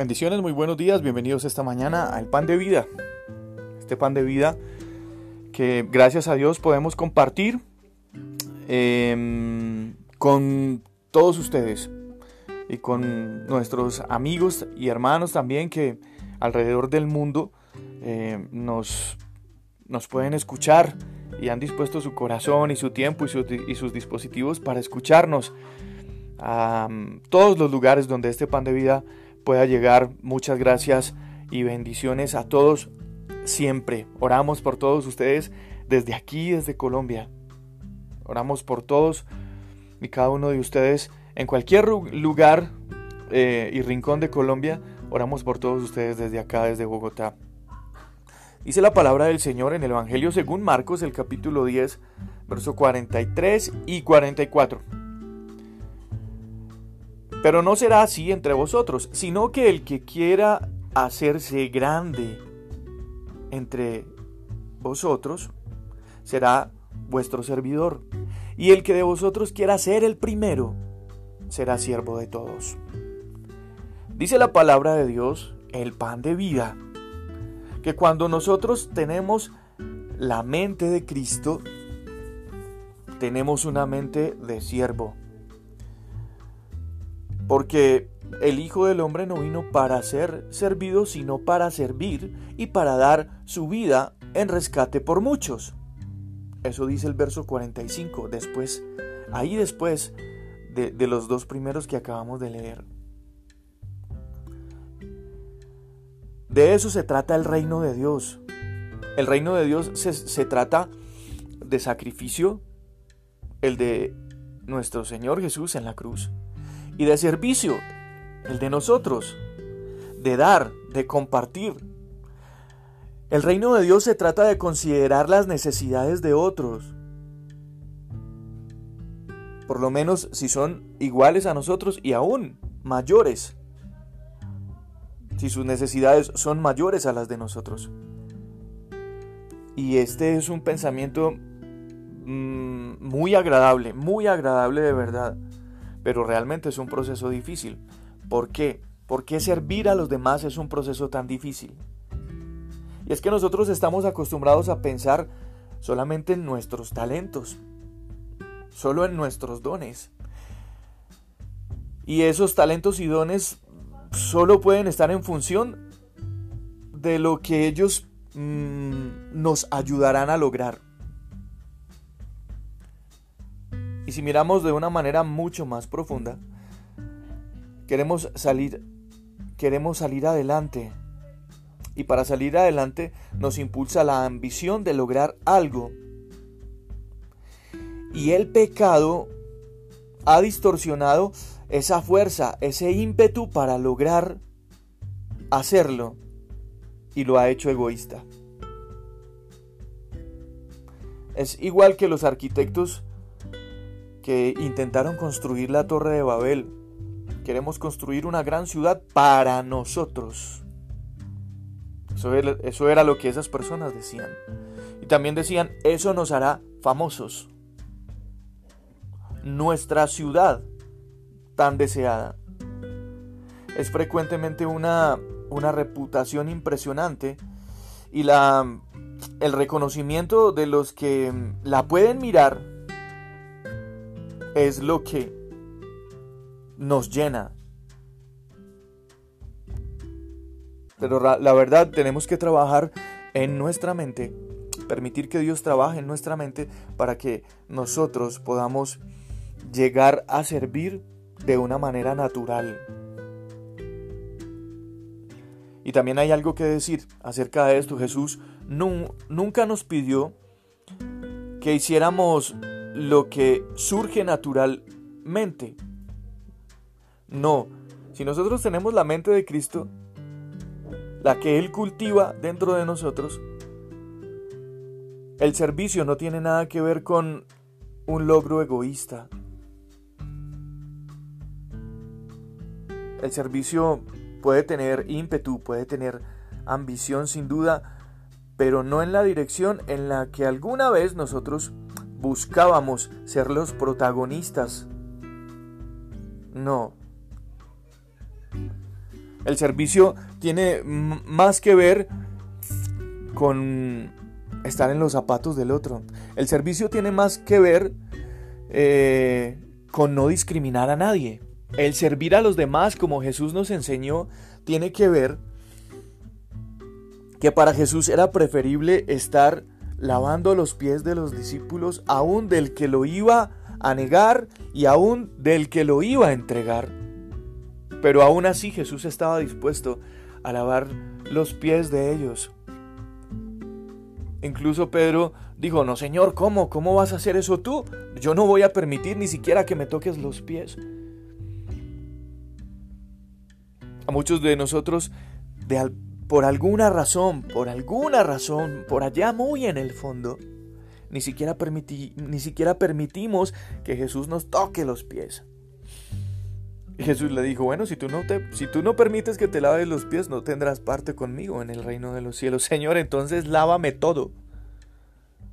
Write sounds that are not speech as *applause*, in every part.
Bendiciones, muy buenos días, bienvenidos esta mañana al pan de vida. Este pan de vida que gracias a Dios podemos compartir em, con todos ustedes y con nuestros amigos y hermanos también que alrededor del mundo eh, nos, nos pueden escuchar y han dispuesto su corazón y su tiempo y, y sus dispositivos para escucharnos a todos los lugares donde este pan de vida pueda llegar. Muchas gracias y bendiciones a todos siempre. Oramos por todos ustedes desde aquí, desde Colombia. Oramos por todos y cada uno de ustedes en cualquier lugar eh, y rincón de Colombia. Oramos por todos ustedes desde acá, desde Bogotá. Dice la palabra del Señor en el Evangelio según Marcos, el capítulo 10, verso 43 y 44. Pero no será así entre vosotros, sino que el que quiera hacerse grande entre vosotros será vuestro servidor. Y el que de vosotros quiera ser el primero será siervo de todos. Dice la palabra de Dios, el pan de vida, que cuando nosotros tenemos la mente de Cristo, tenemos una mente de siervo. Porque el Hijo del Hombre no vino para ser servido, sino para servir y para dar su vida en rescate por muchos. Eso dice el verso 45, después, ahí después de, los dos primeros que acabamos de leer. De eso se trata el reino de Dios. El reino de Dios se, se trata de sacrificio, el de nuestro Señor Jesús en la cruz y de servicio, el de nosotros, de dar, de compartir. El reino de Dios se trata de considerar las necesidades de otros, por lo menos si son iguales a nosotros y aún mayores, si sus necesidades son mayores a las de nosotros. Y este es un pensamiento mm, muy agradable, muy agradable de verdad pero realmente es un proceso difícil. ¿Por qué? ¿Por qué servir a los demás es un proceso tan difícil? Y es que nosotros estamos acostumbrados a pensar solamente en nuestros talentos, solo en nuestros dones. Y esos talentos y dones solo pueden estar en función de lo que ellos mm, nos ayudarán a lograr. Y si miramos de una manera mucho más profunda, queremos salir, queremos salir adelante. Y para salir adelante nos impulsa la ambición de lograr algo. Y el pecado ha distorsionado esa fuerza, ese ímpetu para lograr hacerlo y lo ha hecho egoísta. Es igual que los arquitectos que intentaron construir la torre de Babel. Queremos construir una gran ciudad para nosotros. Eso era, lo que esas personas decían. Y también decían, eso nos hará famosos. Nuestra ciudad tan deseada. Es frecuentemente una, una reputación impresionante y la, el reconocimiento de los que la pueden mirar es lo que nos llena. Pero la verdad tenemos que trabajar en nuestra mente, permitir que Dios trabaje en nuestra mente para que nosotros podamos llegar a servir de una manera natural. Y también hay algo que decir acerca de esto. Jesús nunca nos pidió que hiciéramos lo que surge naturalmente. No, si nosotros tenemos la mente de Cristo, la que Él cultiva dentro de nosotros, el servicio no tiene nada que ver con un logro egoísta. El servicio puede tener ímpetu, puede tener ambición sin duda, pero no en la dirección en la que alguna vez nosotros buscábamos ser los protagonistas. No. El servicio tiene más que ver con estar en los zapatos del otro. El servicio tiene más que ver eh, con no discriminar a nadie. El servir a los demás, como Jesús nos enseñó, tiene que ver que para Jesús era preferible estar lavando los pies de los discípulos, aún del que lo iba a negar y aún del que lo iba a entregar. Pero aún así Jesús estaba dispuesto a lavar los pies de ellos. Incluso Pedro dijo, no Señor, ¿cómo? ¿Cómo vas a hacer eso tú? Yo no voy a permitir ni siquiera que me toques los pies. A muchos de nosotros, de, por alguna razón, por alguna razón, por allá muy en el fondo, ni siquiera, ni siquiera permitimos que Jesús nos toque los pies. Y Jesús le dijo, bueno, si tú, no te, si tú no permites que te laves los pies, no tendrás parte conmigo en el reino de los cielos. Señor, entonces lávame todo.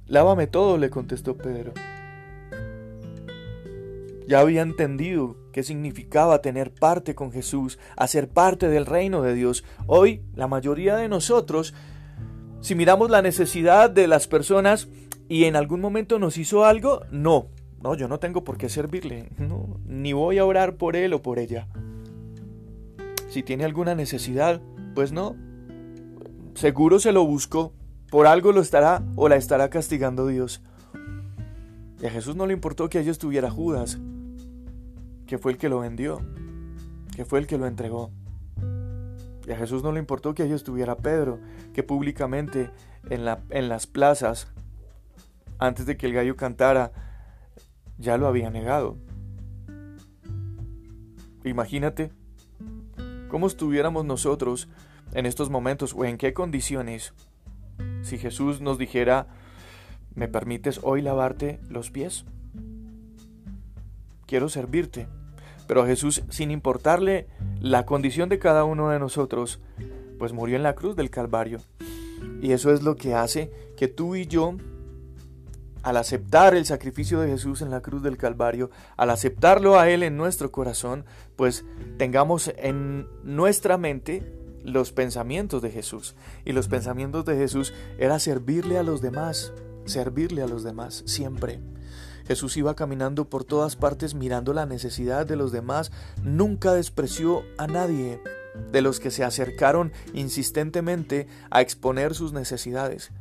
Lávame todo, le contestó Pedro. Ya había entendido qué significaba tener parte con Jesús, hacer parte del reino de Dios. Hoy, la mayoría de nosotros, si miramos la necesidad de las personas y en algún momento nos hizo algo, no, no, yo no tengo por qué servirle, no, ni voy a orar por él o por ella. Si tiene alguna necesidad, pues no. Seguro se lo buscó, por algo lo estará o la estará castigando Dios. Y a Jesús no le importó que allí estuviera Judas, que fue el que lo vendió, que fue el que lo entregó. Y a Jesús no le importó que allí estuviera Pedro, que públicamente en, la, en las plazas, antes de que el gallo cantara, ya lo había negado. Imagínate cómo estuviéramos nosotros en estos momentos o en qué condiciones si Jesús nos dijera, ¿me permites hoy lavarte los pies? Quiero servirte. Pero Jesús, sin importarle la condición de cada uno de nosotros, pues murió en la cruz del Calvario. Y eso es lo que hace que tú y yo al aceptar el sacrificio de Jesús en la cruz del Calvario, al aceptarlo a Él en nuestro corazón, pues tengamos en nuestra mente los pensamientos de Jesús. Y los pensamientos de Jesús era servirle a los demás, servirle a los demás siempre. Jesús iba caminando por todas partes mirando la necesidad de los demás, nunca despreció a nadie de los que se acercaron insistentemente a exponer sus necesidades.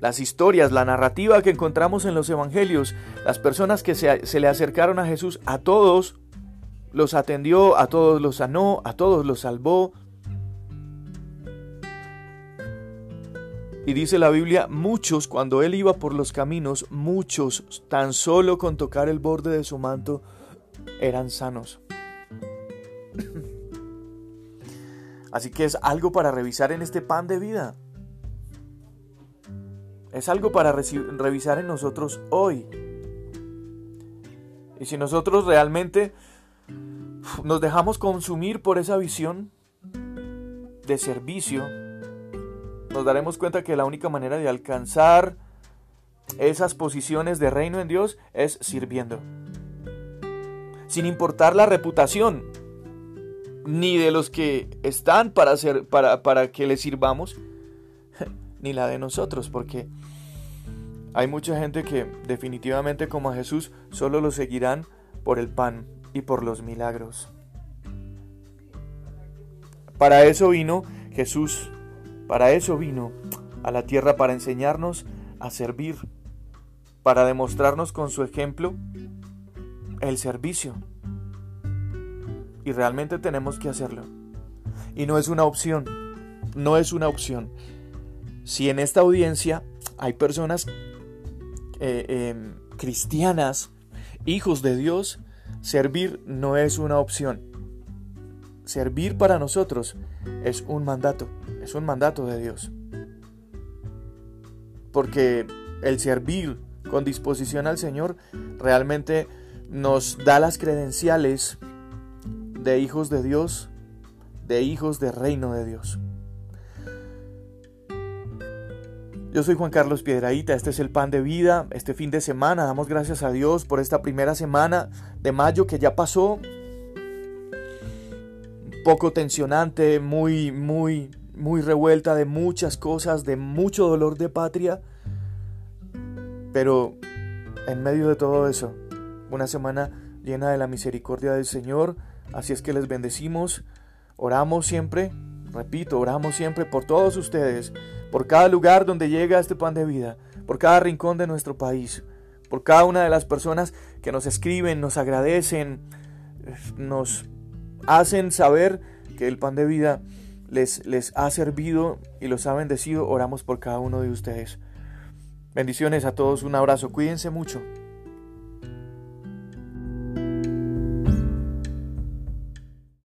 Las historias, la narrativa que encontramos en los evangelios, las personas que se, le acercaron a Jesús, a todos los atendió, a todos los sanó, a todos los salvó. Y dice la Biblia, muchos cuando él iba por los caminos, muchos tan solo con tocar el borde de su manto eran sanos. *coughs* Así que es algo para revisar en este pan de vida. Es algo para revisar en nosotros hoy. Y si nosotros realmente nos dejamos consumir por esa visión de servicio, nos daremos cuenta que la única manera de alcanzar esas posiciones de reino en Dios es sirviendo. Sin importar la reputación, ni de los que están para, para, para que les sirvamos, *laughs* ni la de nosotros, porque hay mucha gente que definitivamente como a Jesús solo lo seguirán por el pan y por los milagros. Para eso vino Jesús, para eso vino a la tierra para enseñarnos a servir, para demostrarnos con su ejemplo el servicio. Y realmente tenemos que hacerlo. Y no es una opción, no es una opción. Si en esta audiencia hay personas eh, em, cristianas, hijos de Dios, servir no es una opción. Servir para nosotros es un mandato, es un mandato de Dios. Porque el servir con disposición al Señor realmente nos da las credenciales de hijos de Dios, de hijos del reino de Dios. Yo soy Juan Carlos Piedraíta, este es el pan de vida, este fin de semana, damos gracias a Dios por esta primera semana de mayo que ya pasó. Poco tensionante, muy, muy, muy revuelta de muchas cosas, de mucho dolor de patria. Pero en medio de todo eso, una semana llena de la misericordia del Señor. Así es que les bendecimos, oramos siempre, repito, oramos siempre por todos ustedes, por cada lugar donde llega este pan de vida, por cada rincón de nuestro país, por cada una de las personas que nos escriben, nos agradecen, nos hacen saber que el pan de vida les, les ha servido y los ha bendecido. Oramos por cada uno de ustedes. Bendiciones a todos, un abrazo, cuídense mucho.